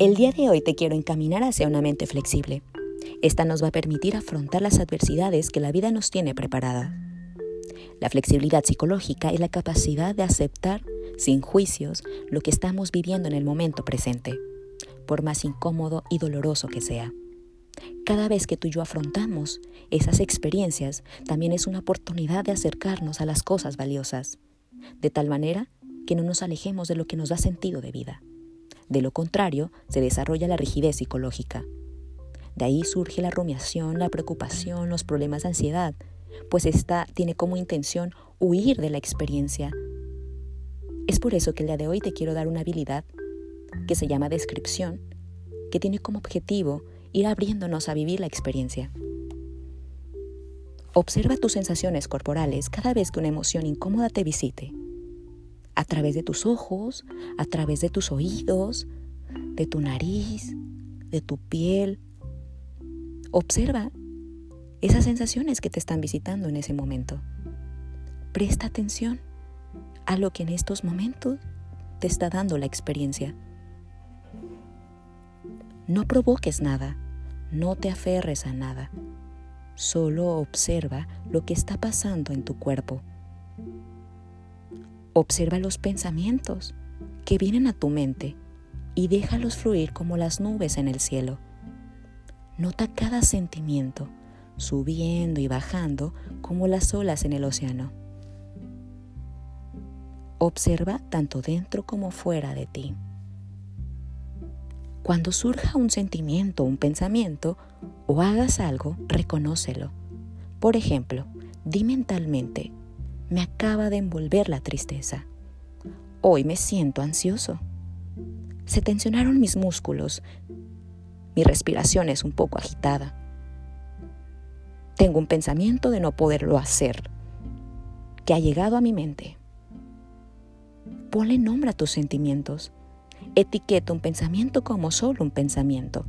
El día de hoy te quiero encaminar hacia una mente flexible. Esta nos va a permitir afrontar las adversidades que la vida nos tiene preparada. La flexibilidad psicológica es la capacidad de aceptar sin juicios lo que estamos viviendo en el momento presente, por más incómodo y doloroso que sea. Cada vez que tú y yo afrontamos esas experiencias, también es una oportunidad de acercarnos a las cosas valiosas, de tal manera que no nos alejemos de lo que nos da sentido de vida. De lo contrario, se desarrolla la rigidez psicológica. De ahí surge la rumiación, la preocupación, los problemas de ansiedad, pues esta tiene como intención huir de la experiencia. Es por eso que el día de hoy te quiero dar una habilidad que se llama descripción, que tiene como objetivo ir abriéndonos a vivir la experiencia. Observa tus sensaciones corporales cada vez que una emoción incómoda te visite a través de tus ojos, a través de tus oídos, de tu nariz, de tu piel. Observa esas sensaciones que te están visitando en ese momento. Presta atención a lo que en estos momentos te está dando la experiencia. No provoques nada, no te aferres a nada, solo observa lo que está pasando en tu cuerpo. Observa los pensamientos que vienen a tu mente y déjalos fluir como las nubes en el cielo. Nota cada sentimiento, subiendo y bajando como las olas en el océano. Observa tanto dentro como fuera de ti. Cuando surja un sentimiento, un pensamiento o hagas algo, reconócelo. Por ejemplo, di mentalmente, me acaba de envolver la tristeza. Hoy me siento ansioso. Se tensionaron mis músculos. Mi respiración es un poco agitada. Tengo un pensamiento de no poderlo hacer que ha llegado a mi mente. Ponle nombre a tus sentimientos. Etiqueta un pensamiento como solo un pensamiento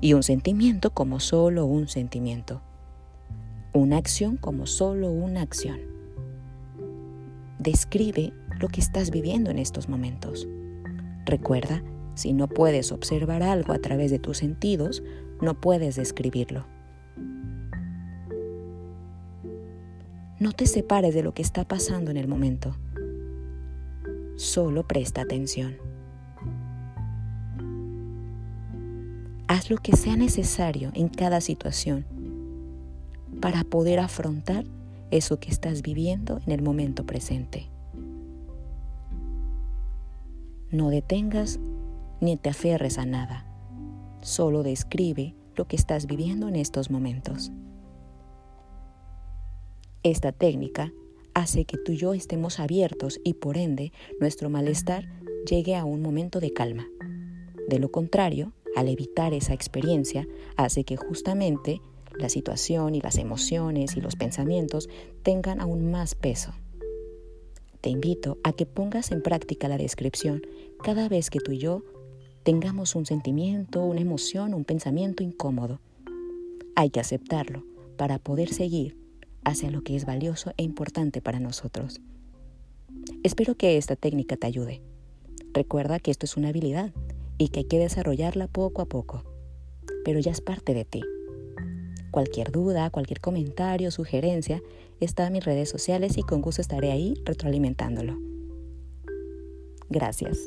y un sentimiento como solo un sentimiento. Una acción como solo una acción. Describe lo que estás viviendo en estos momentos. Recuerda, si no puedes observar algo a través de tus sentidos, no puedes describirlo. No te separes de lo que está pasando en el momento. Solo presta atención. Haz lo que sea necesario en cada situación para poder afrontar eso que estás viviendo en el momento presente. No detengas ni te aferres a nada. Solo describe lo que estás viviendo en estos momentos. Esta técnica hace que tú y yo estemos abiertos y por ende nuestro malestar llegue a un momento de calma. De lo contrario, al evitar esa experiencia, hace que justamente la situación y las emociones y los pensamientos tengan aún más peso. Te invito a que pongas en práctica la descripción cada vez que tú y yo tengamos un sentimiento, una emoción, un pensamiento incómodo. Hay que aceptarlo para poder seguir hacia lo que es valioso e importante para nosotros. Espero que esta técnica te ayude. Recuerda que esto es una habilidad y que hay que desarrollarla poco a poco, pero ya es parte de ti. Cualquier duda, cualquier comentario, sugerencia, está en mis redes sociales y con gusto estaré ahí retroalimentándolo. Gracias.